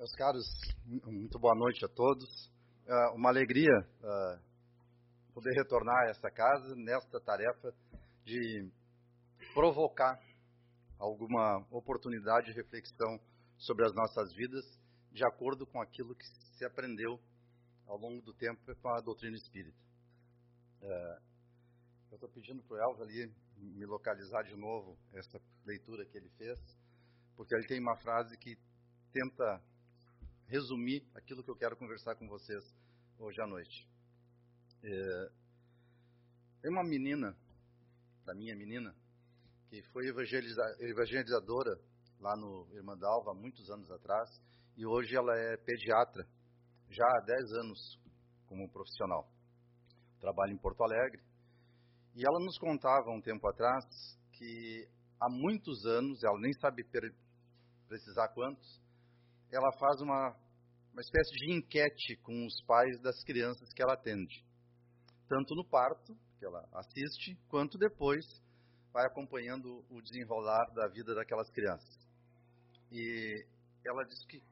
Meus caros, muito boa noite a todos. Uh, uma alegria uh, poder retornar a esta casa nesta tarefa de provocar alguma oportunidade de reflexão sobre as nossas vidas, de acordo com aquilo que se aprendeu ao longo do tempo com a doutrina espírita. Uh, eu estou pedindo para o Elva ali me localizar de novo essa leitura que ele fez, porque ele tem uma frase que tenta resumir aquilo que eu quero conversar com vocês hoje à noite. É, tem uma menina, da minha menina, que foi evangeliza, evangelizadora lá no Irmandalva há muitos anos atrás, e hoje ela é pediatra, já há 10 anos como profissional. Trabalha em Porto Alegre. E ela nos contava um tempo atrás que há muitos anos, ela nem sabe precisar quantos, ela faz uma, uma espécie de enquete com os pais das crianças que ela atende. Tanto no parto, que ela assiste, quanto depois vai acompanhando o desenrolar da vida daquelas crianças. E ela diz que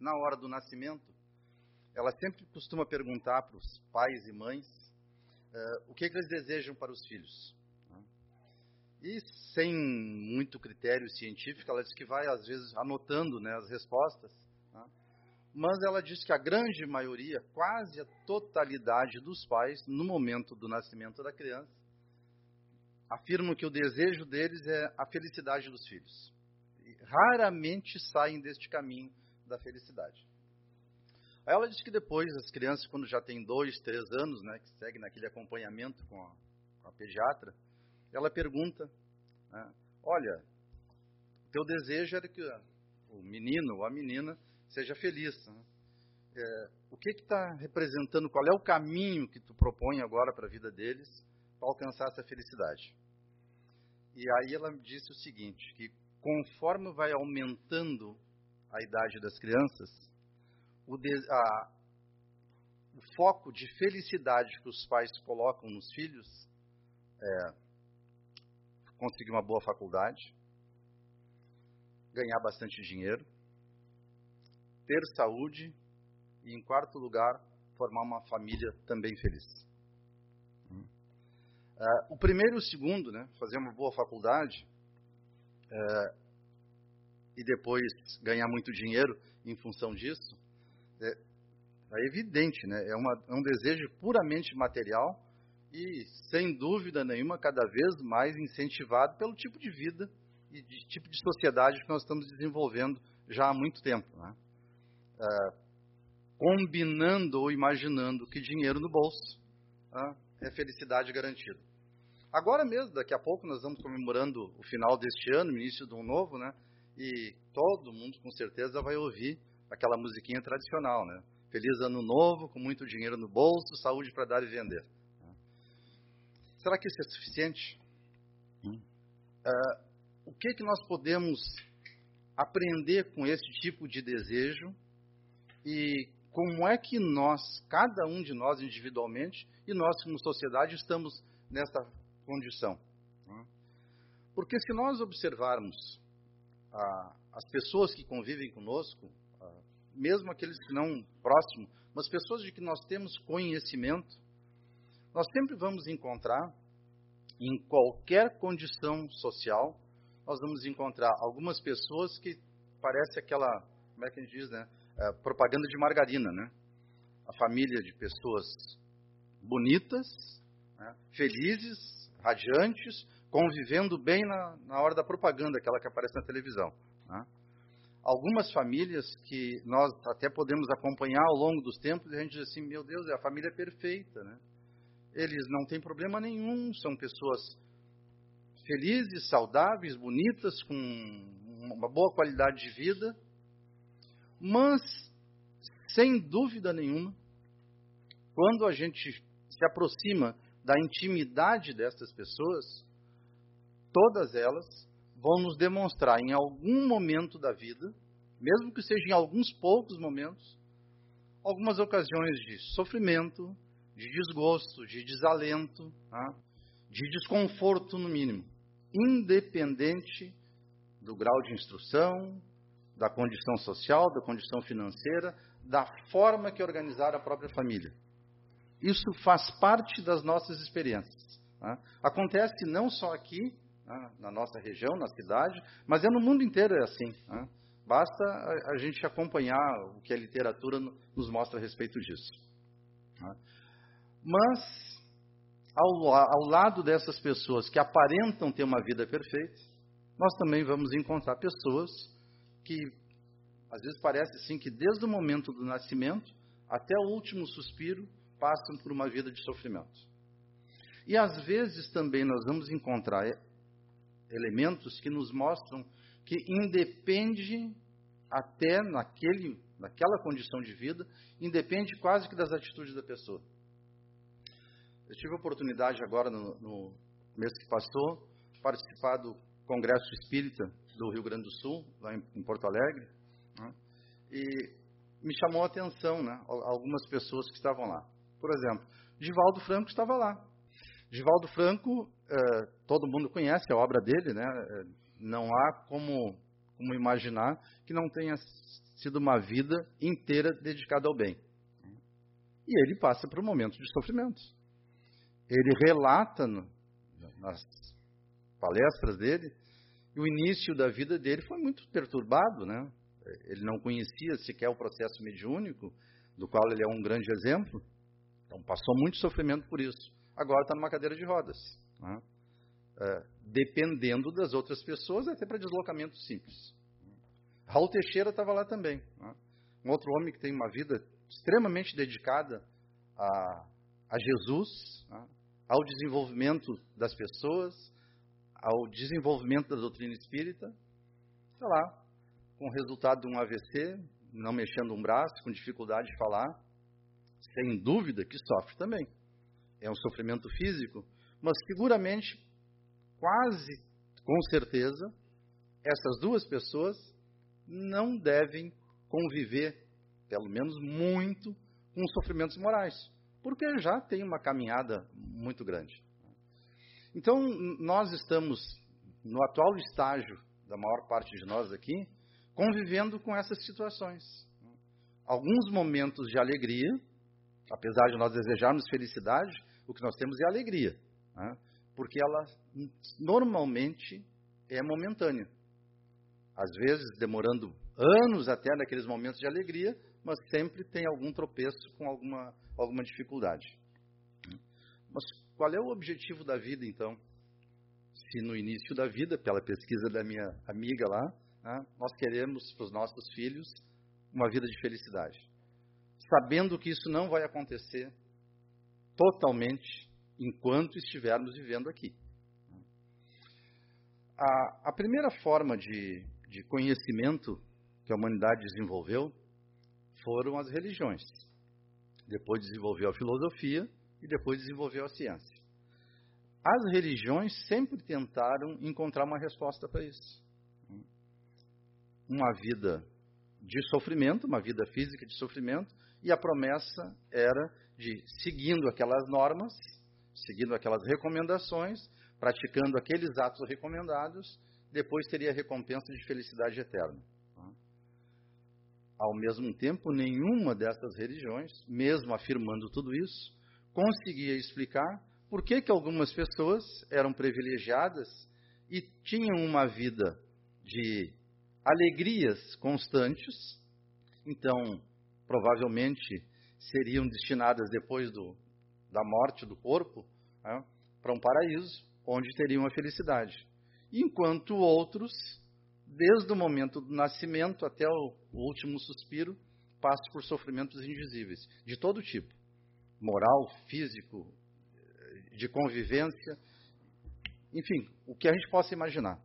na hora do nascimento, ela sempre costuma perguntar para os pais e mães uh, o que, que, eles desejam para os filhos. Né? E sem muito critério científico, ela diz que vai às vezes anotando né, as respostas mas ela diz que a grande maioria, quase a totalidade dos pais, no momento do nascimento da criança, afirmam que o desejo deles é a felicidade dos filhos. E raramente saem deste caminho da felicidade. Ela diz que depois as crianças, quando já têm dois, três anos, né, que seguem naquele acompanhamento com a, com a pediatra, ela pergunta, né, olha, teu desejo era que o menino ou a menina seja feliz. Né? É, o que está representando, qual é o caminho que tu propõe agora para a vida deles para alcançar essa felicidade? E aí ela disse o seguinte, que conforme vai aumentando a idade das crianças, o, de, a, o foco de felicidade que os pais colocam nos filhos é conseguir uma boa faculdade, ganhar bastante dinheiro, ter saúde e, em quarto lugar, formar uma família também feliz. Uh, o primeiro e o segundo, né, fazer uma boa faculdade uh, e depois ganhar muito dinheiro em função disso, é, é evidente, né, é, uma, é um desejo puramente material e, sem dúvida nenhuma, cada vez mais incentivado pelo tipo de vida e de tipo de sociedade que nós estamos desenvolvendo já há muito tempo. Né? é, combinando ou imaginando que dinheiro no bolso é, é felicidade garantida. Agora mesmo, daqui a pouco, nós vamos comemorando o final deste ano, início de um novo, né? E todo mundo, com certeza, vai ouvir aquela musiquinha tradicional, né? Feliz ano novo, com muito dinheiro no bolso, saúde para dar e vender. Será que isso é suficiente? Uh, o que, que nós podemos aprender com esse tipo de desejo e como é que nós, cada um de nós individualmente, e nós como sociedade, estamos nessa condição. Né? Porque se nós observarmos ah, as pessoas que convivem conosco, ah, mesmo aqueles que não próximos, mas pessoas de que nós temos conhecimento, nós sempre vamos encontrar, em qualquer condição social, nós vamos encontrar algumas pessoas que parece aquela, como é que a gente diz, né? é, propaganda de margarina, né? A família de pessoas bonitas, né? felizes, radiantes, convivendo bem na, na hora da propaganda, aquela que aparece na televisão. Né? Algumas famílias que nós até podemos acompanhar ao longo dos tempos, e a gente diz assim, meu Deus, a família é perfeita, né? Eles não têm problema nenhum, são pessoas felizes, saudáveis, bonitas, com uma boa qualidade de vida, mas, sem dúvida nenhuma, quando a gente se aproxima da intimidade dessas pessoas, todas elas vão nos demonstrar em algum momento da vida, mesmo que seja em alguns poucos momentos, algumas ocasiões de sofrimento, de desgosto, de desalento, tá? de desconforto no mínimo, independente do grau de instrução, da condição social, da condição financeira, da forma que organizar a própria família. Isso faz parte das nossas experiências. Né? Acontece não só aqui, né, na nossa região, na cidade, mas é no mundo inteiro é assim. Né? Basta a, a, gente acompanhar o que a literatura nos mostra a respeito disso. Mas, ao, ao lado dessas pessoas que aparentam ter uma vida perfeita, nós também vamos encontrar pessoas que, às vezes, parece assim que desde o momento do nascimento até o último suspiro passam por uma vida de sofrimento. E às vezes também nós vamos encontrar elementos que nos mostram que independe até naquele, naquela condição de vida, independe quase que das atitudes da pessoa. Eu tive a oportunidade agora, no, no mês que passou, participar do Congresso Espírita do Rio Grande do Sul, lá em, em Porto Alegre, né? e me chamou a atenção né, algumas pessoas que estavam lá. Por exemplo, Divaldo Franco estava lá. Divaldo Franco, eh, todo mundo conhece a obra dele, né? Eh, não há como, como imaginar que não tenha sido uma vida inteira dedicada ao bem. E ele passa por um momento de sofrimento. Ele relata no, nas palestras dele e o início da vida dele foi muito perturbado, né? Ele não conhecia sequer o processo mediúnico, do qual ele é um grande exemplo. Então passou muito sofrimento por isso. Agora está numa cadeira de rodas. Né? É, dependendo das outras pessoas, até para deslocamento simples. Raul Teixeira estava lá também. Né? Um outro homem que tem uma vida extremamente dedicada a, a Jesus, né? Ao desenvolvimento das pessoas, ao desenvolvimento da doutrina espírita. Está lá, com o resultado de um AVC, não mexendo um braço, com dificuldade de falar, sem dúvida que sofre também. É um sofrimento físico, mas seguramente, quase com certeza, essas duas pessoas não devem conviver, pelo menos muito, com sofrimentos morais, porque já tem uma caminhada muito grande. Então, nós estamos, no atual estágio da maior parte de nós aqui, convivendo com essas situações. Alguns momentos de alegria, apesar de nós desejarmos felicidade, o que nós temos é alegria, né? porque ela normalmente é momentânea. Às vezes demorando anos até naqueles momentos de alegria, mas sempre tem algum tropeço com alguma, alguma dificuldade. Mas qual é o objetivo da vida, então? Se no início da vida, pela pesquisa da minha amiga lá, né, nós queremos para os nossos filhos uma vida de felicidade sabendo que isso não vai acontecer totalmente enquanto estivermos vivendo aqui. A, a primeira forma de, de conhecimento que a humanidade desenvolveu foram as religiões. Depois desenvolveu a filosofia e depois desenvolveu a ciência. As religiões sempre tentaram encontrar uma resposta para isso. Uma vida de sofrimento, uma vida física de sofrimento, e a promessa era de, seguindo aquelas normas, seguindo aquelas recomendações, praticando aqueles atos recomendados, depois teria recompensa de felicidade eterna. Ao mesmo tempo, nenhuma dessas religiões, mesmo afirmando tudo isso, conseguia explicar por que, que algumas pessoas eram privilegiadas e tinham uma vida de alegrias constantes. Então, provavelmente seriam destinadas depois do, da morte do corpo né, para um paraíso, onde teriam a felicidade. Enquanto outros, desde o momento do nascimento até o, último suspiro, passam por sofrimentos indizíveis, de todo tipo moral, físico, de convivência, enfim, o que a gente possa imaginar.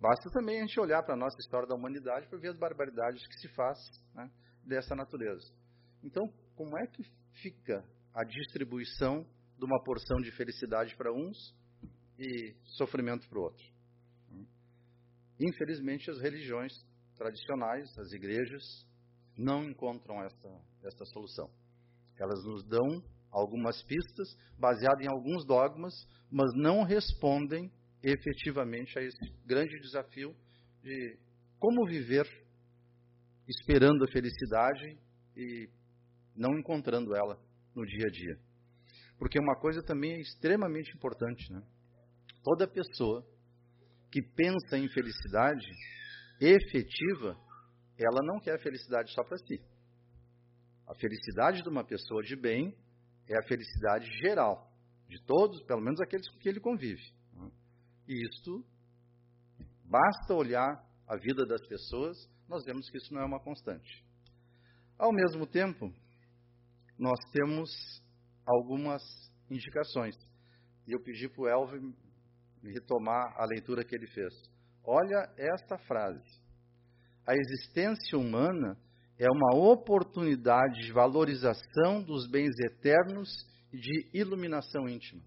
Basta também a gente olhar para a nossa história da humanidade para ver as barbaridades que se faz né, dessa natureza. Então, como é que fica a distribuição de uma porção de felicidade para uns e sofrimento para o outro? Infelizmente, as religiões tradicionais, as igrejas, não encontram essa, essa solução. Elas nos dão algumas pistas baseadas em alguns dogmas, mas não respondem efetivamente a esse grande desafio de como viver esperando a felicidade e não encontrando ela no dia a dia. Porque uma coisa também é extremamente importante, né? Toda pessoa que pensa em felicidade efetiva, ela não quer felicidade só para si. A felicidade de uma pessoa de bem é a felicidade geral, de todos, pelo menos aqueles com quem ele convive. E isto, basta olhar a vida das pessoas, nós vemos que isso não é uma constante. Ao mesmo tempo, nós temos algumas indicações. E eu pedi para o Elvin retomar a leitura que ele fez. Olha esta frase. A existência humana é uma oportunidade de valorização dos bens eternos e de iluminação íntima.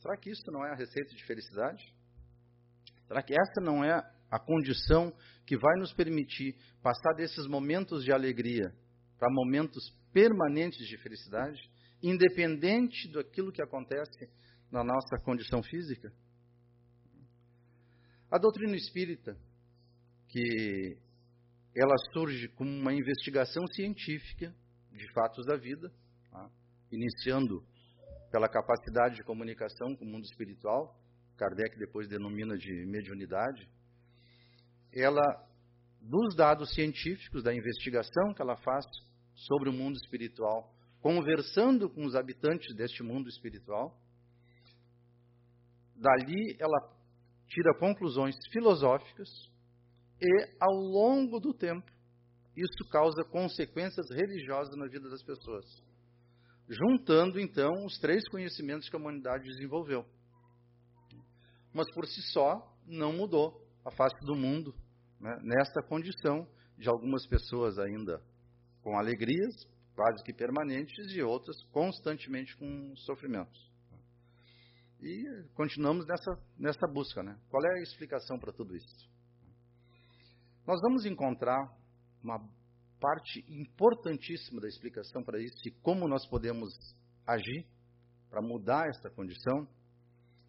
Será que isso não é a receita de felicidade? Será que essa não é a condição que vai nos permitir passar desses momentos de alegria para momentos permanentes de felicidade, independente daquilo que acontece na nossa condição física? A doutrina espírita, que ela surge como uma investigação científica de fatos da vida, tá? iniciando pela capacidade de comunicação com o mundo espiritual, Kardec depois denomina de mediunidade, ela, dos dados científicos, da investigação que ela faz sobre o mundo espiritual, conversando com os habitantes deste mundo espiritual, dali ela tira conclusões filosóficas e, ao longo do tempo, isso causa consequências religiosas na vida das pessoas. Juntando, então, os três conhecimentos que a humanidade desenvolveu. Mas por si só, não mudou a face do mundo né, nesta condição de algumas pessoas ainda com alegrias quase que permanentes e outras constantemente com sofrimentos. E continuamos nessa, nessa busca. Né? Qual é a explicação para tudo isso? Nós vamos encontrar uma parte importantíssima da explicação para isso e como nós podemos agir para mudar esta condição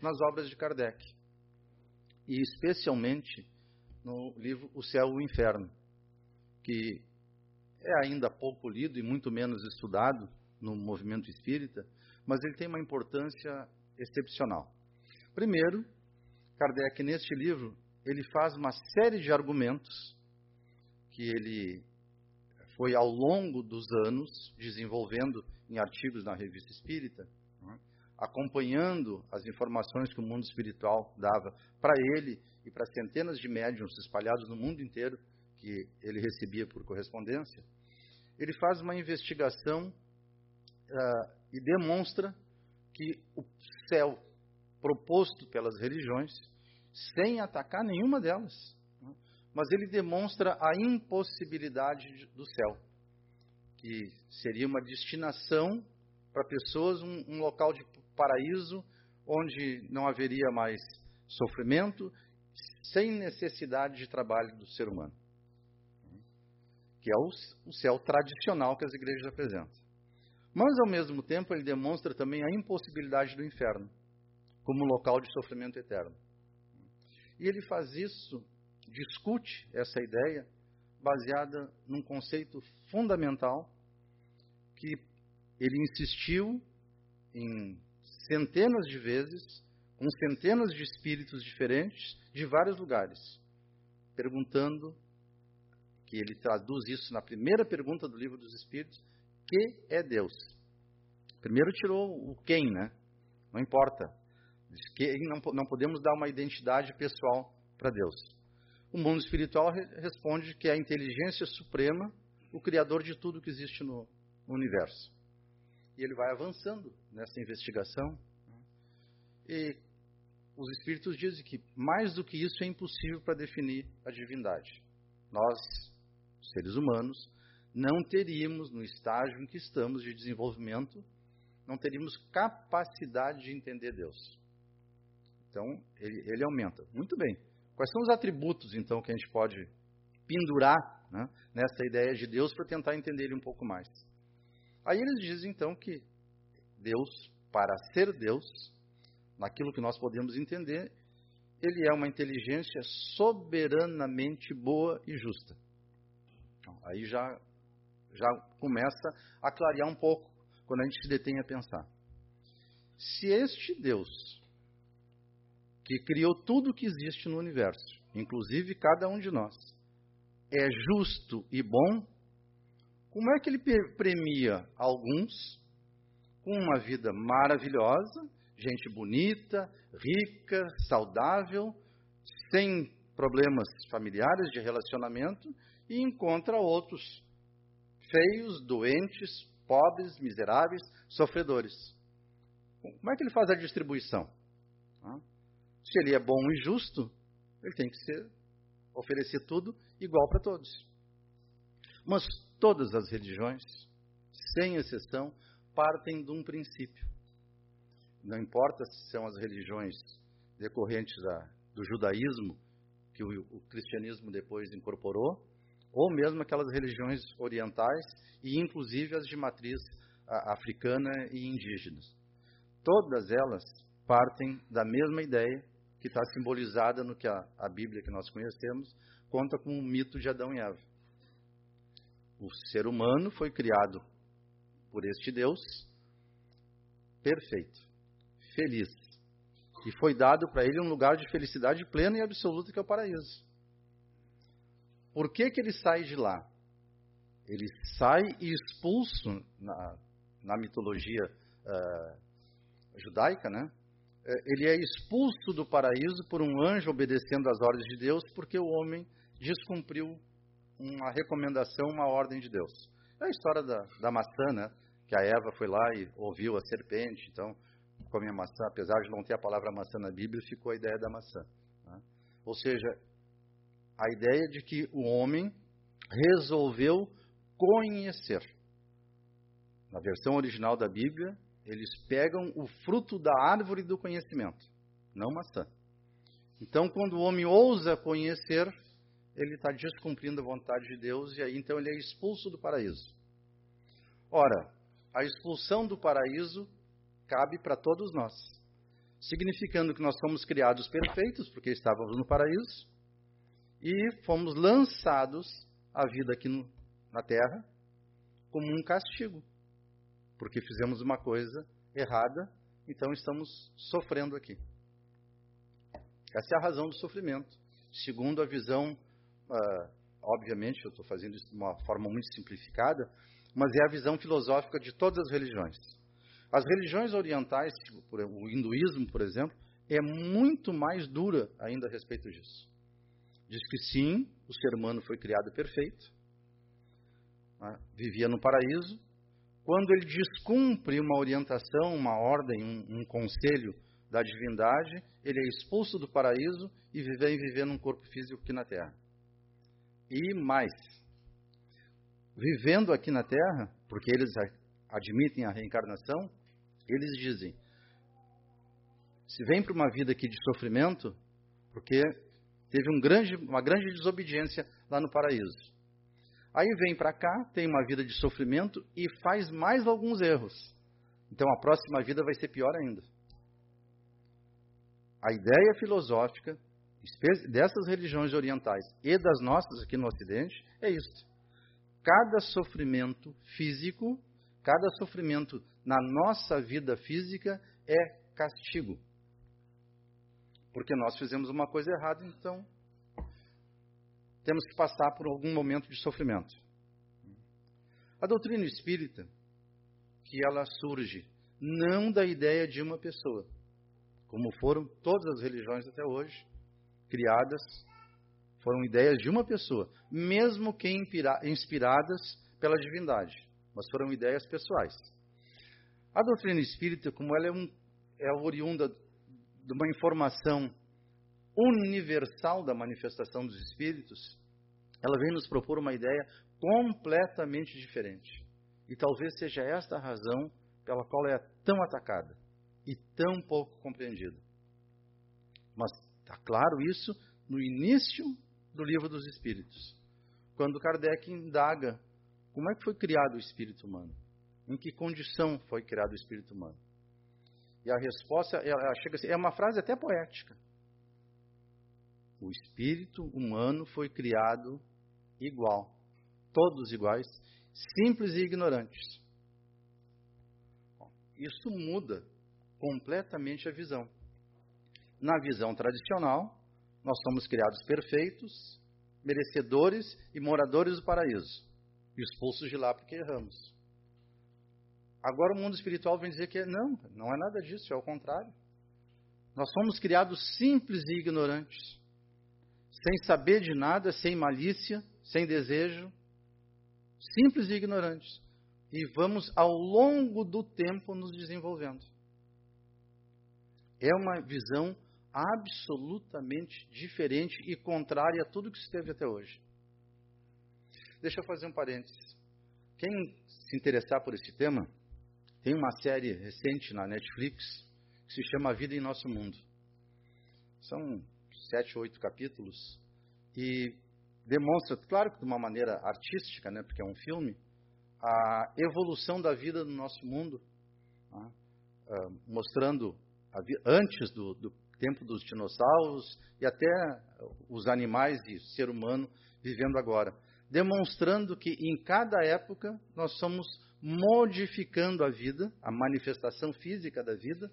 nas obras de Kardec. E especialmente no livro O Céu e o Inferno, que é ainda pouco lido e muito menos estudado no movimento espírita, mas ele tem uma importância excepcional. Primeiro, Kardec, neste livro, ele faz uma série de argumentos que ele foi ao longo dos anos desenvolvendo em artigos na revista espírita, né, acompanhando as informações que o mundo espiritual dava para ele e para centenas de médiums espalhados no mundo inteiro que ele recebia por correspondência, ele faz uma investigação uh, e demonstra que o céu proposto pelas religiões, sem atacar nenhuma delas, né, mas ele demonstra a impossibilidade do céu, que seria uma destinação para pessoas, um, um local de paraíso onde não haveria mais sofrimento sem necessidade de trabalho do ser humano. Que é o, o céu tradicional que as igrejas apresentam. Mas, ao mesmo tempo, ele demonstra também a impossibilidade do inferno como local de sofrimento eterno. E ele faz isso, discute essa ideia, baseada num conceito fundamental que ele insistiu em centenas de vezes com centenas de espíritos diferentes de vários lugares, perguntando, que ele traduz isso na primeira pergunta do livro dos Espíritos, que é Deus? Primeiro tirou o quem, né? Não importa. Que não, não podemos dar uma identidade pessoal para Deus. O mundo espiritual responde que é a inteligência suprema, o criador de tudo que existe no, no universo. E ele vai avançando nessa investigação. E os espíritos dizem que mais do que isso é impossível para definir a divindade. Nós, seres humanos, não teríamos, no estágio em que estamos de desenvolvimento, não teríamos capacidade de entender Deus. Então, ele, ele aumenta. Muito bem. Quais são os atributos, então, que a gente pode pendurar né, nessa ideia de Deus para tentar entender ele um pouco mais? Aí eles dizem, então, que Deus, para ser Deus, naquilo que nós podemos entender, ele é uma inteligência soberanamente boa e justa. Então, aí já, já começa a clarear um pouco quando a gente se detém a pensar. Se este Deus, que criou tudo que existe no universo, inclusive cada um de nós, é justo e bom, como é que ele premia alguns com uma vida maravilhosa gente bonita, rica, saudável, sem problemas familiares de relacionamento, e encontra outros feios, doentes, pobres, miseráveis, sofredores. Como é que ele faz a distribuição? Se ele é bom e justo, ele tem que ser oferecer tudo igual para todos. Mas todas as religiões, sem exceção, partem de um princípio não importa se são as religiões decorrentes da, do judaísmo, que o, o cristianismo depois incorporou, ou mesmo aquelas religiões orientais e inclusive as de matriz africana e indígenas. Todas elas partem da mesma ideia que está simbolizada no que a, a, Bíblia que nós conhecemos conta com o mito de Adão e Eva. O ser humano foi criado por este Deus perfeito feliz. E foi dado para ele um lugar de felicidade plena e absoluta que é o paraíso. Por que, que ele sai de lá? Ele sai e expulso na, na mitologia uh, judaica, né? Eh, ele é expulso do paraíso por um anjo obedecendo às ordens de Deus, porque o homem descumpriu uma recomendação, uma ordem de Deus. É a história da, da maçã, né? Que a Eva foi lá e ouviu a serpente, então come a maçã, apesar de não ter a palavra maçã na Bíblia, ficou a ideia da maçã. Né? Ou seja, a ideia de que o homem resolveu conhecer. Na versão original da Bíblia, eles pegam o fruto da árvore do conhecimento, não maçã. Então, quando o homem ousa conhecer, ele está descumprindo a vontade de Deus e aí então ele é expulso do paraíso. Ora, a expulsão do paraíso cabe para todos nós. Significando que nós fomos criados perfeitos, porque estávamos no paraíso, e fomos lançados à vida aqui no, na terra como um castigo, porque fizemos uma coisa errada, então estamos sofrendo aqui. Essa é a razão do sofrimento, segundo a visão, uh, obviamente, eu estou fazendo isso de uma forma muito simplificada, mas é a visão filosófica de todas as religiões. As religiões orientais, tipo, o hinduísmo, por exemplo, é muito mais dura ainda a respeito disso. Diz que sim, o ser humano foi criado perfeito, né? vivia no paraíso. Quando ele descumpre uma orientação, uma ordem, um, um conselho da divindade, ele é expulso do paraíso e vive viver num corpo físico aqui na Terra. E mais, vivendo aqui na Terra, porque eles admitem a reencarnação, eles dizem: se vem para uma vida aqui de sofrimento, porque teve um grande, uma grande desobediência lá no paraíso. Aí vem para cá, tem uma vida de sofrimento e faz mais alguns erros. Então a próxima vida vai ser pior ainda. A ideia filosófica dessas religiões orientais e das nossas aqui no Ocidente é isso. Cada sofrimento físico, cada sofrimento na nossa vida física é castigo. Porque nós fizemos uma coisa errada, então temos que passar por algum momento de sofrimento. A doutrina espírita, que ela surge não da ideia de uma pessoa, como foram todas as religiões até hoje, criadas, foram ideias de uma pessoa, mesmo que inspiradas pela divindade, mas foram ideias pessoais. A doutrina espírita, como ela é, um, é oriunda de uma informação universal da manifestação dos espíritos, ela vem nos propor uma ideia completamente diferente. E talvez seja esta a razão pela qual é tão atacada e tão pouco compreendida. Mas está claro isso no início do livro dos Espíritos, quando Kardec indaga como é que foi criado o espírito humano. Em que condição foi criado o espírito humano? E a resposta ela chega assim, é uma frase até poética. O espírito humano foi criado igual, todos iguais, simples e ignorantes. Isso muda completamente a visão. Na visão tradicional, nós somos criados perfeitos, merecedores e moradores do paraíso, expulsos de lá porque erramos. Agora o mundo espiritual vem dizer que não, não é nada disso, é o contrário. Nós somos criados simples e ignorantes, sem saber de nada, sem malícia, sem desejo, simples e ignorantes. E vamos ao longo do tempo nos desenvolvendo. É uma visão absolutamente diferente e contrária a tudo que esteve até hoje. Deixa eu fazer um parênteses. Quem se interessar por esse tema, tem uma série recente na Netflix que se chama Vida em Nosso Mundo. São sete, oito capítulos e demonstra, claro que de uma maneira artística, né, porque é um filme, a evolução da vida no nosso mundo, né, uh, mostrando antes do, do tempo dos dinossauros e até os animais e o ser humano vivendo agora, demonstrando que em cada época nós somos modificando a vida, a manifestação física da vida,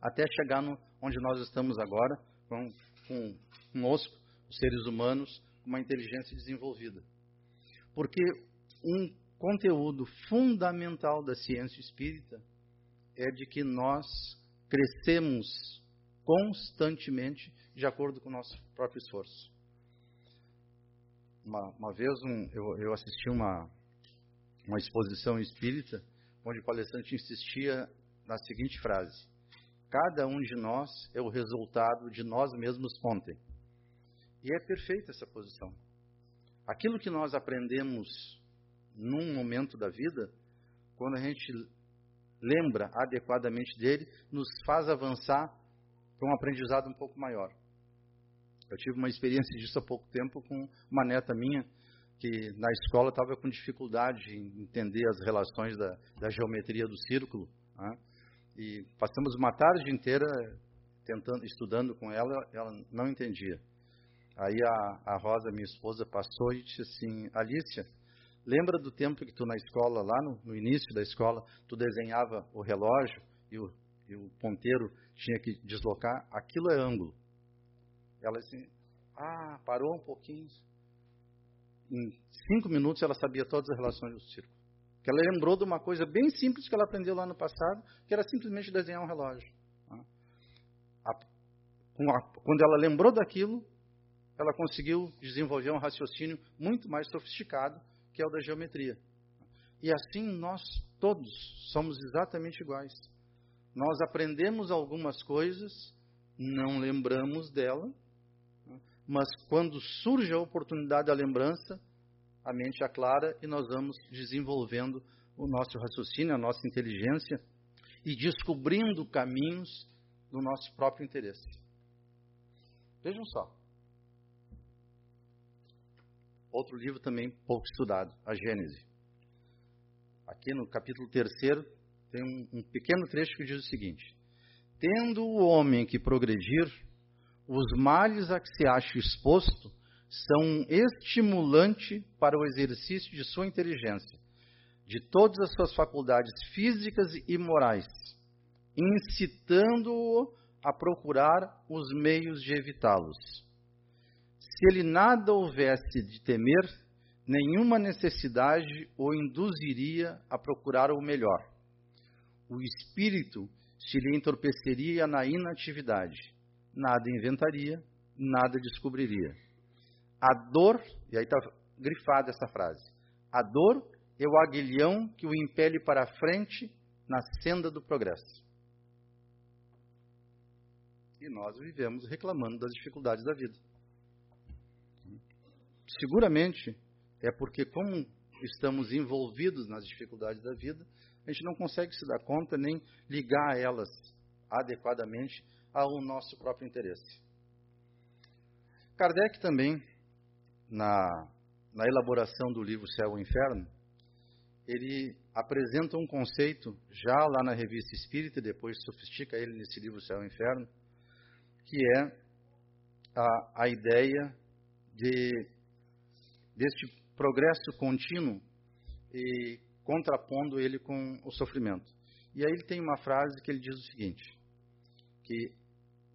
até chegar no, onde nós estamos agora, com, com, conosco, os seres humanos, com uma inteligência desenvolvida. Porque um conteúdo fundamental da ciência espírita é de que nós crescemos constantemente de acordo com o nosso próprio esforço. Uma, uma vez um, eu, eu, assisti uma, uma exposição espírita onde o palestrante insistia na seguinte frase: Cada um de nós é o resultado de nós mesmos ontem. E é perfeita essa posição. Aquilo que nós aprendemos num momento da vida, quando a gente lembra adequadamente dele, nos faz avançar para um aprendizado um pouco maior. Eu tive uma experiência disso há pouco tempo com uma neta minha, que na escola estava com dificuldade em entender as relações da, da geometria do círculo. Né? E passamos uma tarde inteira tentando, estudando com ela, ela não entendia. Aí a, a Rosa, minha esposa, passou e disse assim, Alicia, lembra do tempo que tu na escola, lá no, no início da escola, tu desenhava o relógio e o, e o ponteiro tinha que deslocar, aquilo é ângulo. Ela assim, ah, parou um pouquinho. Em cinco minutos ela sabia todas as relações do círculo. Que ela lembrou de uma coisa bem simples que ela aprendeu lá no passado, que era simplesmente desenhar um relógio. Quando ela lembrou daquilo, ela conseguiu desenvolver um raciocínio muito mais sofisticado, que é o da geometria. E assim nós todos somos exatamente iguais. Nós aprendemos algumas coisas, não lembramos dela, mas quando surge a oportunidade da lembrança, a mente aclara e nós vamos desenvolvendo o nosso raciocínio, a nossa inteligência e descobrindo caminhos do nosso próprio interesse. Vejam só. Outro livro também pouco estudado, a Gênese. Aqui no capítulo 3 tem um, um pequeno trecho que diz o seguinte: Tendo o homem que progredir, os males a que se acha exposto são um estimulante para o exercício de sua inteligência, de todas as suas faculdades físicas e morais, incitando-o a procurar os meios de evitá-los. Se ele nada houvesse de temer, nenhuma necessidade o induziria a procurar o melhor o espírito se lhe entorpeceria na inatividade. Nada inventaria, nada descobriria. A dor, e aí está grifada essa frase, a dor é o aguilhão que o impele para a frente na senda do progresso. E nós vivemos reclamando das dificuldades da vida. Seguramente é porque, como estamos envolvidos nas dificuldades da vida, a gente não consegue se dar conta nem ligar elas adequadamente ao nosso próprio interesse. Kardec também, na, na elaboração do livro Céu e Inferno, ele apresenta um conceito, já lá na Revista Espírita, depois sofistica ele nesse livro Céu e Inferno, que é a, a ideia de, deste progresso contínuo e contrapondo ele com o sofrimento. E aí ele tem uma frase que ele diz o seguinte, que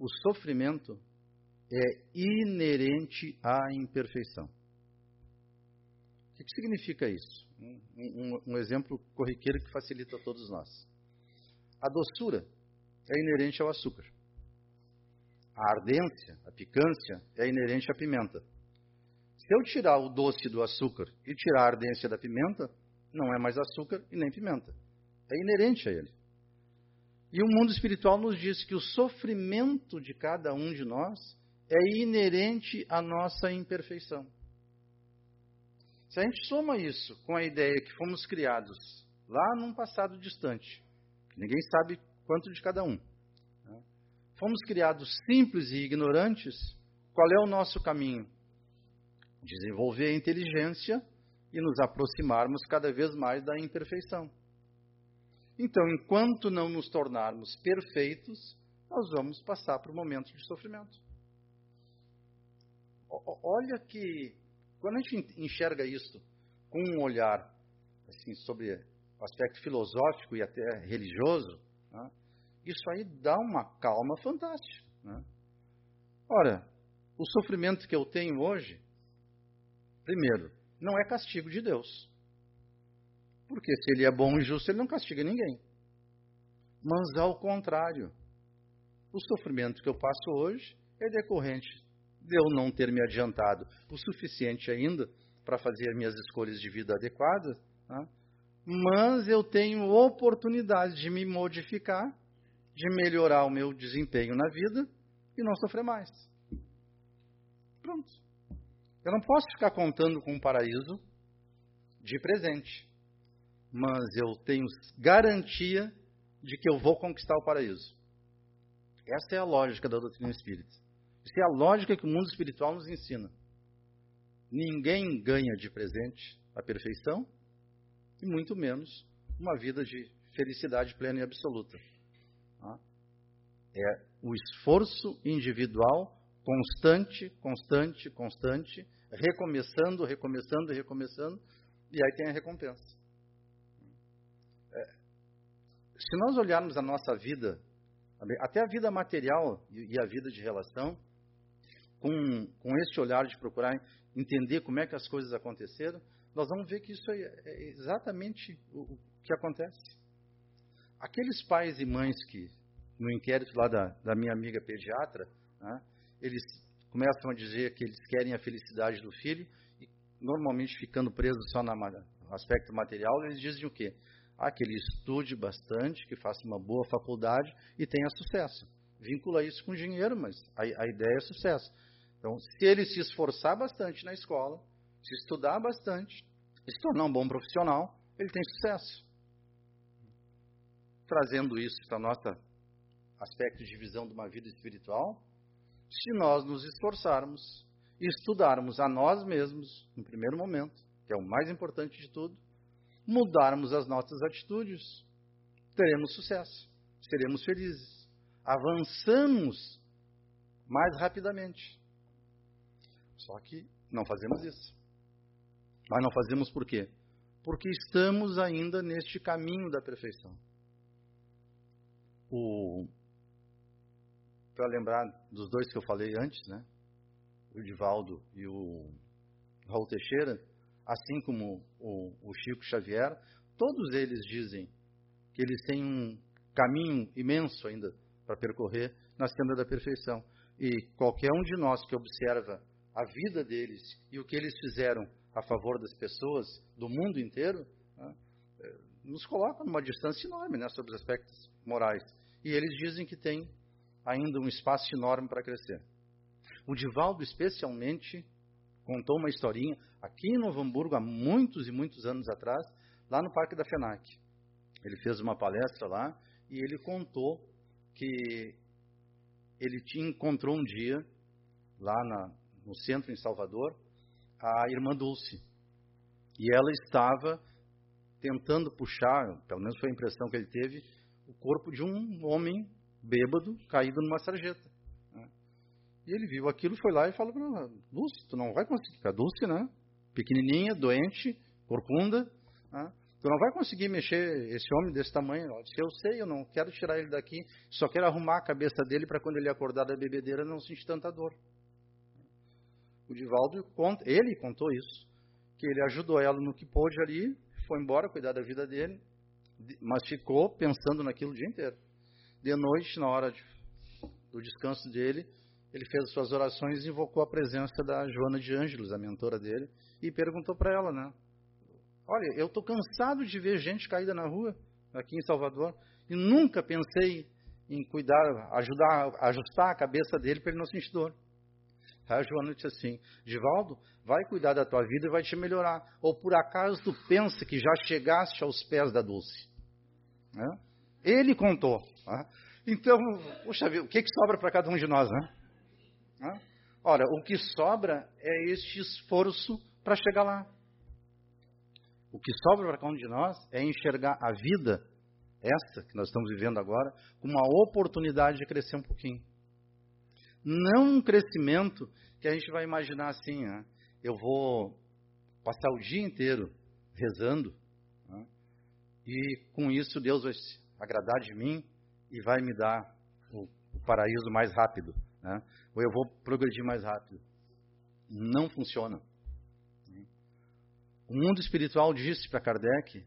o sofrimento é inerente à imperfeição. O que, significa isso? Um, um, um, exemplo corriqueiro que facilita a todos nós. A doçura é inerente ao açúcar. A ardência, a picância, é inerente à pimenta. Se eu tirar o doce do açúcar e tirar a ardência da pimenta, não é mais açúcar e nem pimenta. É inerente a ele. E o mundo espiritual nos diz que o sofrimento de cada um de nós é inerente à nossa imperfeição. Se a gente soma isso com a ideia que fomos criados lá num passado distante, que ninguém sabe quanto de cada um, né? fomos criados simples e ignorantes, qual é o nosso caminho? Desenvolver a inteligência e nos aproximarmos cada vez mais da imperfeição. Então, enquanto não nos tornarmos perfeitos, nós vamos passar por momentos de sofrimento. Olha que, quando a gente enxerga isso com um olhar assim, sobre o aspecto filosófico e até religioso, né, isso aí dá uma calma fantástica. Né? Ora, o sofrimento que eu tenho hoje, primeiro, não é castigo de Deus. Porque se ele é bom e justo, ele não castiga ninguém. Mas ao contrário, o sofrimento que eu passo hoje é decorrente de eu não ter me adiantado o suficiente ainda para fazer minhas escolhas de vida adequadas, né? mas eu tenho oportunidade de me modificar, de melhorar o meu desempenho na vida e não sofrer mais. Pronto. Eu não posso ficar contando com um paraíso de presente mas eu tenho garantia de que eu vou conquistar o paraíso. Essa é a lógica da doutrina espírita. Essa é a lógica que o mundo espiritual nos ensina. Ninguém ganha de presente a perfeição e muito menos uma vida de felicidade plena e absoluta. Tá? É o esforço individual constante, constante, constante, recomeçando, recomeçando, recomeçando, e aí tem a recompensa. Se nós olharmos a nossa vida, até a vida material e a vida de relação, com, com este olhar de procurar entender como é que as coisas aconteceram, nós vamos ver que isso é, é exatamente o, o, que acontece. Aqueles pais e mães que, no inquérito lá da, da minha amiga pediatra, né, eles começam a dizer que eles querem a felicidade do filho, e normalmente ficando presos só no aspecto material, eles dizem o quê? Ah, que ele estude bastante, que faça uma boa faculdade e tenha sucesso. Vincula isso com dinheiro, mas a, a ideia é sucesso. Então, se ele se esforçar bastante na escola, se estudar bastante, se tornar um bom profissional, ele tem sucesso. Trazendo isso para o nosso aspecto de visão de uma vida espiritual, se nós nos esforçarmos e estudarmos a nós mesmos, no primeiro momento, que é o mais importante de tudo, mudarmos as nossas atitudes, teremos sucesso, seremos felizes, avançamos mais rapidamente. Só que não fazemos isso. Mas não fazemos por quê? Porque estamos ainda neste caminho da perfeição. O para lembrar dos dois que eu falei antes, né? O Divaldo e o Raul Teixeira, assim como o, o Chico Xavier, todos eles dizem que eles têm um caminho imenso ainda para percorrer na senda da perfeição. E qualquer um de nós que observa a vida deles e o que eles fizeram a favor das pessoas do mundo inteiro, né, eh, nos coloca numa distância enorme né, sobre os aspectos morais. E eles dizem que tem ainda um espaço enorme para crescer. O Divaldo, especialmente, contou uma historinha aqui em Novo Hamburgo há muitos e muitos anos atrás, lá no Parque da FENAC. Ele fez uma palestra lá e ele contou que ele tinha, encontrou um dia, lá na, no centro em Salvador, a irmã Dulce. E ela estava tentando puxar, pelo menos foi a impressão que ele teve, o corpo de um homem bêbado caído numa sarjeta. E ele viu aquilo, foi lá e falou para ela, Dulce, tu não vai conseguir, a Dulce, né? Pequenininha, doente, corcunda, né? tu não vai conseguir mexer esse homem desse tamanho. Ela disse, eu sei, eu não quero tirar ele daqui, só quero arrumar a cabeça dele para quando ele acordar da bebedeira não sentir tanta dor. O Divaldo, conta, ele contou isso, que ele ajudou ela no que pôde ali, foi embora cuidar da vida dele, mas ficou pensando naquilo o dia inteiro. De noite, na hora de, do descanso dele, ele fez suas orações e invocou a presença da Joana de Ângelos, a mentora dele, e perguntou para ela, né? Olha, eu estou cansado de ver gente caída na rua aqui em Salvador e nunca pensei em cuidar, ajudar, ajustar a cabeça dele para ele não sentir dor. Aí a Joana disse assim: Divaldo, vai cuidar da tua vida e vai te melhorar. Ou por acaso tu pensa que já chegaste aos pés da Dulce? Né? Ele contou. Né? Então, puxa o que, que sobra para cada um de nós, né? Né? Ora, o que sobra é este esforço para chegar lá. O que sobra para cada um de nós é enxergar a vida, essa que nós estamos vivendo agora, como uma oportunidade de crescer um pouquinho. Não um crescimento que a gente vai imaginar assim, né? eu vou passar o dia inteiro rezando, né? e com isso Deus vai se agradar de mim e vai me dar o, o paraíso mais rápido né? Ou eu vou progredir mais rápido. Não funciona. O mundo espiritual disse para Kardec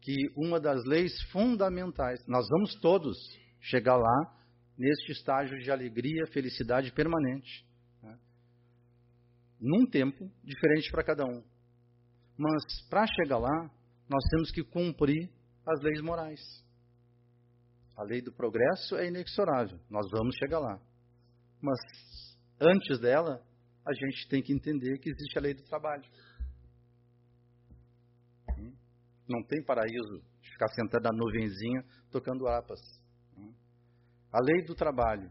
que uma das leis fundamentais, nós vamos todos chegar lá neste estágio de alegria, felicidade permanente, né? num tempo diferente para cada um. Mas para chegar lá, nós temos que cumprir as leis morais. A lei do progresso é inexorável, nós vamos chegar lá. Mas antes dela, a gente tem que entender que existe a lei do trabalho. Não tem paraíso de ficar sentado na nuvenzinha tocando apas. A lei do trabalho.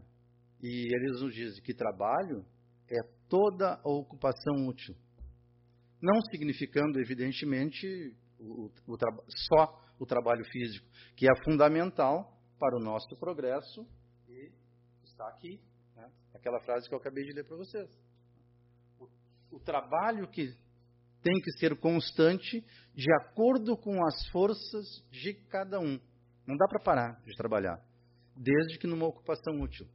E eles nos dizem que trabalho é toda a ocupação útil. Não significando, evidentemente, o, o, só o trabalho físico, que é fundamental para o nosso progresso e está aqui? Aquela frase que eu acabei de ler para vocês. O, o trabalho que tem que ser constante de acordo com as forças de cada um. Não dá para parar de trabalhar, desde que numa ocupação útil.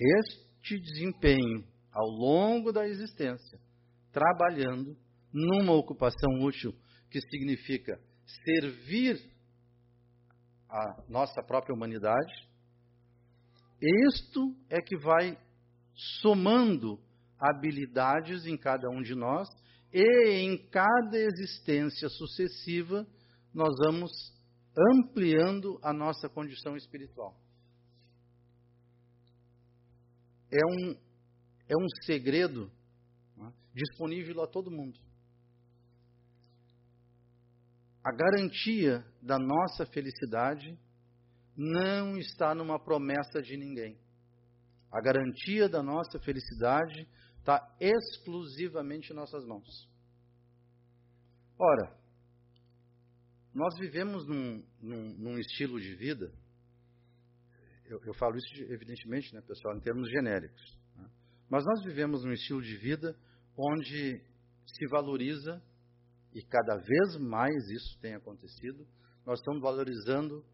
Este desempenho ao longo da existência, trabalhando numa ocupação útil, que significa servir a nossa própria humanidade, isto é que vai somando habilidades em cada um de nós e em cada existência sucessiva nós vamos ampliando a nossa condição espiritual. É um, é um segredo né, disponível a todo mundo. A garantia da nossa felicidade não está numa promessa de ninguém. A garantia da nossa felicidade está exclusivamente em nossas mãos. Ora, nós vivemos num, num, num estilo de vida, eu, eu, falo isso evidentemente, né, pessoal, em termos genéricos, né? mas nós vivemos num estilo de vida onde se valoriza, e cada vez mais isso tem acontecido, nós estamos valorizando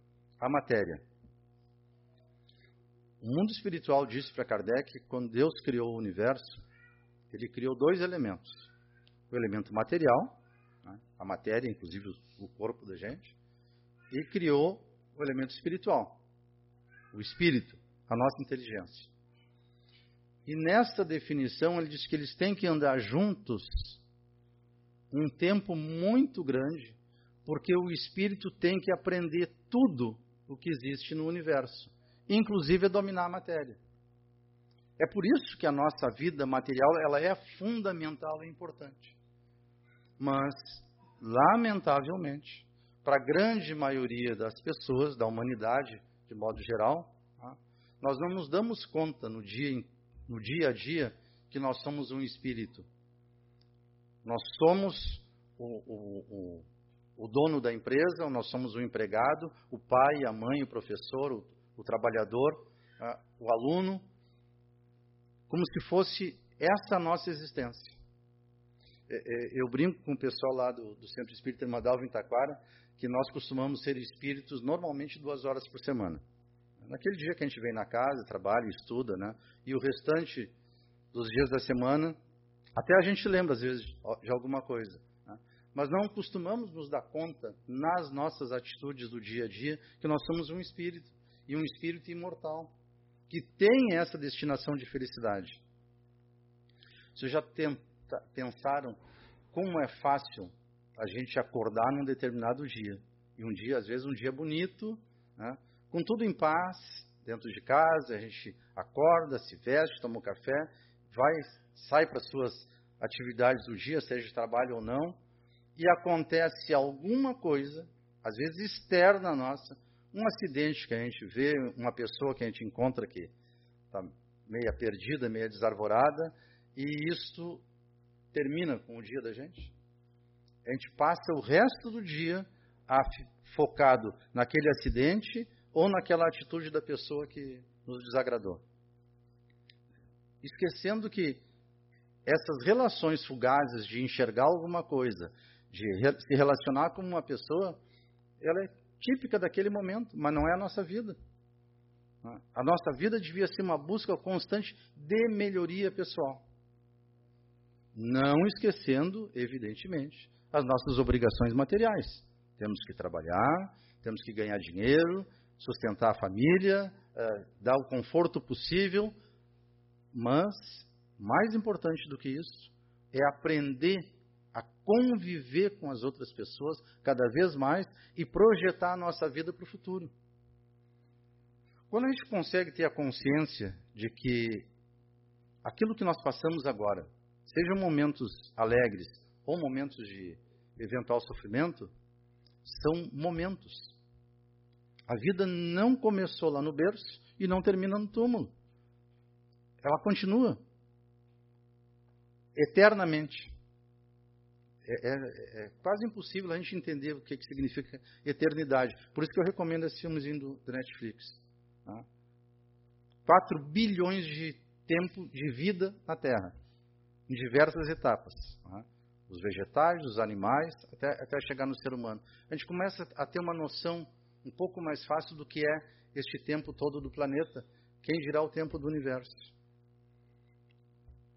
a matéria. O mundo espiritual disse para Kardec que quando Deus criou o universo, ele criou dois elementos: o elemento material, né, a matéria, inclusive o corpo da gente, e criou o elemento espiritual, o espírito, a nossa inteligência. E nesta definição ele diz que eles têm que andar juntos um tempo muito grande, porque o espírito tem que aprender tudo o que existe no universo, inclusive dominar a matéria. É por isso que a nossa vida material ela é fundamental e importante. Mas, lamentavelmente, para a grande maioria das pessoas, da humanidade, de modo geral, tá, nós não nos damos conta no dia, no dia a dia que nós somos um espírito. Nós somos o, o, o, o dono da empresa, nós somos o empregado, o pai, a mãe, o professor, o, o trabalhador, o aluno. como se fosse essa a nossa existência. É, é, eu brinco com o pessoal lá do, do Centro Espírita Madalva em Taquara, que nós costumamos ser espíritos normalmente duas horas por semana. Naquele dia que a gente vem na casa, trabalha, estuda, né? E o restante dos dias da semana, até a gente lembra às vezes de alguma coisa. Mas não costumamos nos dar conta nas nossas atitudes do dia a dia que nós somos um espírito e um espírito imortal que tem essa destinação de felicidade. Vocês já tenta, pensaram como é fácil a gente acordar num determinado dia? E um dia, às vezes, um dia bonito, né? com tudo em paz, dentro de casa, a gente acorda, se veste, toma um café, vai, sai para suas atividades do dia, seja de trabalho ou não, e acontece alguma coisa, às vezes externa nossa, um acidente que a gente vê, uma pessoa que a gente encontra que está meia perdida, meia desarvorada, e isso termina com o dia da gente. A gente passa o resto do dia focado naquele acidente ou naquela atitude da pessoa que nos desagradou. Esquecendo que essas relações fugazes de enxergar alguma coisa, de se relacionar com uma pessoa, ela é típica daquele momento, mas não é a nossa vida. A nossa vida devia ser uma busca constante de melhoria pessoal. Não esquecendo, evidentemente, as nossas obrigações materiais. Temos que trabalhar, temos que ganhar dinheiro, sustentar a família, eh, dar o conforto possível, mas, mais importante do que isso, é aprender a conviver com as outras pessoas cada vez mais e projetar a nossa vida para o futuro. Quando a gente consegue ter a consciência de que aquilo que nós passamos agora, sejam momentos alegres ou momentos de eventual sofrimento, são momentos. A vida não começou lá no berço e não termina no túmulo. Ela continua eternamente. É, é, é, quase impossível a gente entender o que, que significa eternidade. Por isso que eu recomendo esse filmezinho do, do Netflix. Tá? 4 bilhões de tempo de vida na Terra em diversas etapas. Né? Os vegetais, os animais, até, até chegar no ser humano. A gente começa a ter uma noção um pouco mais fácil do que é este tempo todo do planeta, quem dirá o tempo do universo.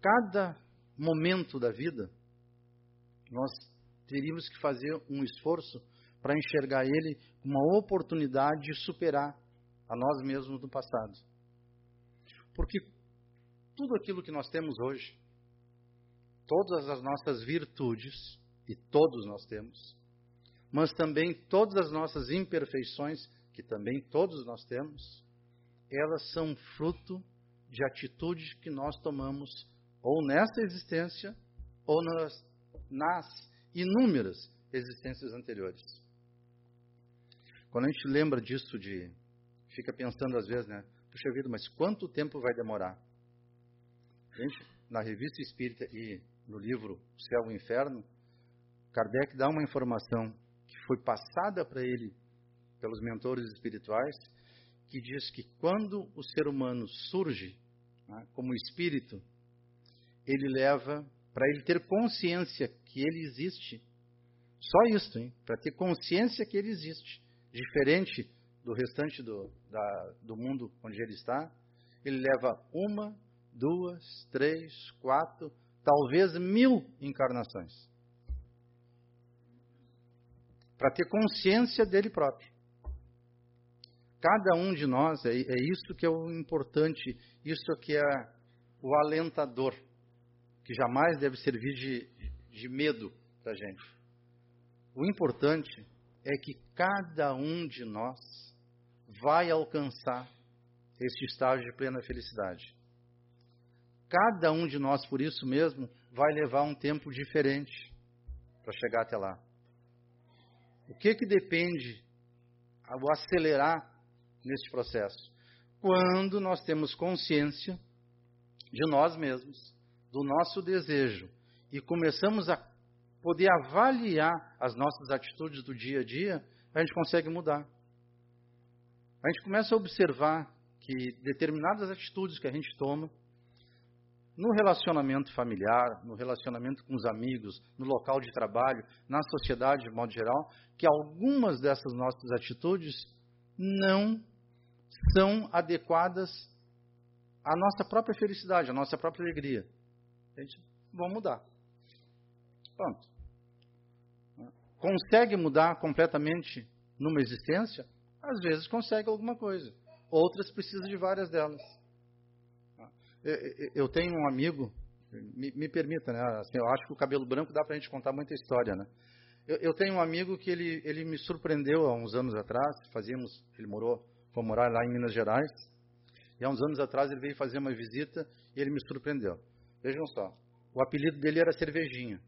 Cada momento da vida, nós teríamos que fazer um esforço para enxergar ele como uma oportunidade de superar a nós mesmos do passado. Porque tudo aquilo que nós temos hoje, todas as nossas virtudes, e todos nós temos, mas também todas as nossas imperfeições, que também todos nós temos, elas são fruto de atitudes que nós tomamos ou nessa existência ou nas, nas inúmeras existências anteriores. Quando a gente lembra disso de fica pensando às vezes, né? Puxa vida, mas quanto tempo vai demorar? Gente, na revista Espírita e no livro O Céu e o Inferno, Kardec dá uma informação que foi passada para ele pelos mentores espirituais, que diz que quando o ser humano surge né, como espírito, ele leva, para ele ter consciência que ele existe, só isso, hein? Para ter consciência que ele existe, diferente do restante do, da, do mundo onde ele está, ele leva uma, duas, três, quatro, talvez mil encarnações. Para ter consciência dele próprio. Cada um de nós, é, é isso que é o importante, isso que é o alentador, que jamais deve servir de, de medo para a gente. O importante é que cada um de nós vai alcançar este estágio de plena felicidade. Cada um de nós, por isso mesmo, vai levar um tempo diferente para chegar até lá. O que que depende ao acelerar neste processo? Quando nós temos consciência de nós mesmos, do nosso desejo e começamos a poder avaliar as nossas atitudes do dia a dia, a gente consegue mudar. A gente começa a observar que determinadas atitudes que a gente toma no relacionamento familiar, no relacionamento com os amigos, no local de trabalho, na sociedade de modo geral, que algumas dessas nossas atitudes não são adequadas à nossa própria felicidade, à nossa própria alegria. Gente vai mudar. Pronto. Consegue mudar completamente numa existência? Às vezes consegue alguma coisa. Outras precisam de várias delas. Eu tenho um amigo, me, me permita, né? Assim, eu acho que o cabelo branco dá para a gente contar muita história, né? Eu, eu, tenho um amigo que ele, ele me surpreendeu há uns anos atrás. Fazíamos, ele morou, foi morar lá em Minas Gerais. E há uns anos atrás ele veio fazer uma visita e ele me surpreendeu. Vejam só, o apelido dele era Cervejinha.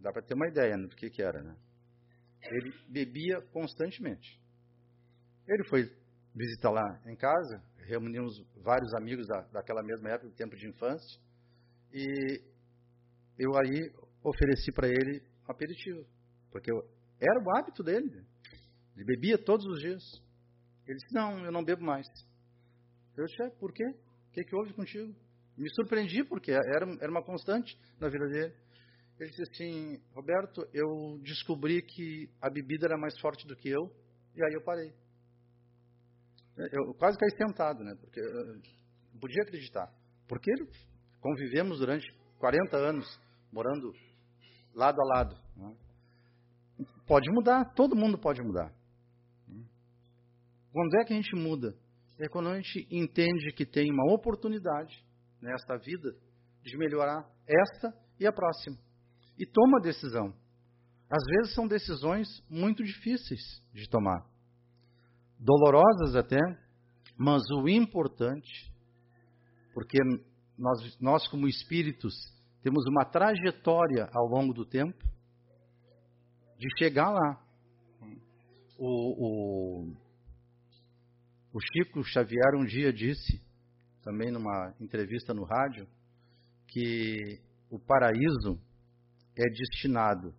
Dá para ter uma ideia do que, que era, né? Ele bebia constantemente. Ele foi visitar lá em casa, reunimos vários amigos da, daquela mesma época, do tempo de infância, e eu aí ofereci para ele um aperitivo, porque eu, era o hábito dele, ele bebia todos os dias. Ele disse, não, eu não bebo mais. Eu disse, é, por quê? O que, que houve contigo? Me surpreendi, porque era, era uma constante na vida dele. Ele disse assim, Roberto, eu descobri que a bebida era mais forte do que eu, e aí eu parei. Eu quase caí sentado, né? Porque eu podia acreditar. Porque convivemos durante 40 anos, morando lado a lado. Né? Pode mudar, todo mundo pode mudar. Quando é que a gente muda? É quando a gente entende que tem uma oportunidade nesta vida de melhorar esta e a próxima. E toma a decisão. Às vezes são decisões muito difíceis de tomar dolorosas até, mas o importante, porque nós, nós como espíritos temos uma trajetória ao longo do tempo de chegar lá. O, o, o Chico Xavier um dia disse, também numa entrevista no rádio, que o paraíso é destinado,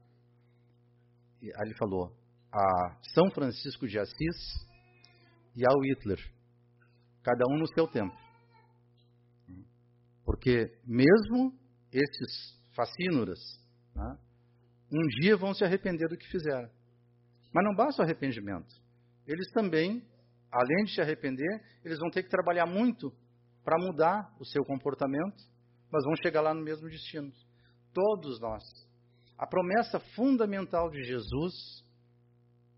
aí ele falou, a São Francisco de Assis e ao Hitler, cada um no seu tempo. Porque mesmo esses fascínoras, né, um dia vão se arrepender do que fizeram. Mas não basta o arrependimento. Eles também, além de se arrepender, eles vão ter que trabalhar muito para mudar o seu comportamento, mas vão chegar lá no mesmo destino. Todos nós. A promessa fundamental de Jesus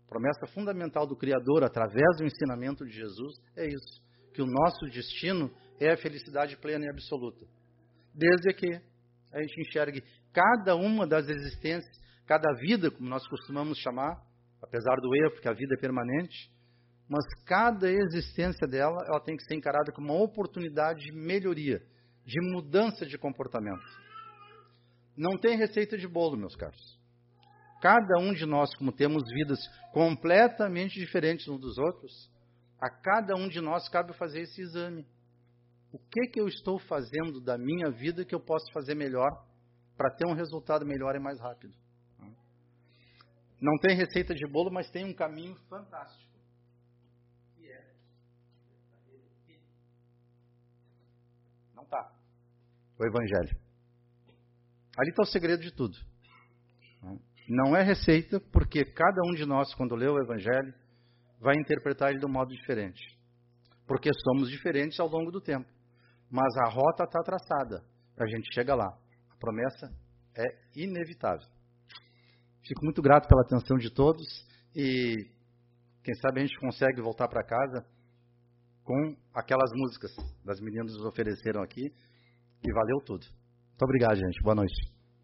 promessa fundamental do Criador através do ensinamento de Jesus é isso: que o nosso destino é a felicidade plena e absoluta. Desde que a gente enxergue cada uma das existências, cada vida, como nós costumamos chamar, apesar do erro, porque a vida é permanente, mas cada existência dela, ela tem que ser encarada como uma oportunidade de melhoria, de mudança de comportamento. Não tem receita de bolo, meus caros. Cada um de nós, como temos vidas completamente diferentes uns dos outros, a cada um de nós cabe fazer esse exame. O que, que eu estou fazendo da minha vida que eu posso fazer melhor para ter um resultado melhor e mais rápido? Não tem receita de bolo, mas tem um caminho fantástico. O Evangelho. Ali está o segredo de tudo. Não é receita, porque cada um de nós, quando lê o Evangelho, vai interpretar ele de um modo diferente. Porque somos diferentes ao longo do tempo. Mas a rota está traçada. A gente chega lá. A promessa é inevitável. Fico muito grato pela atenção de todos e quem sabe a gente consegue voltar para casa com aquelas músicas das meninas nos ofereceram aqui e valeu tudo. Muito obrigado, gente. Boa noite.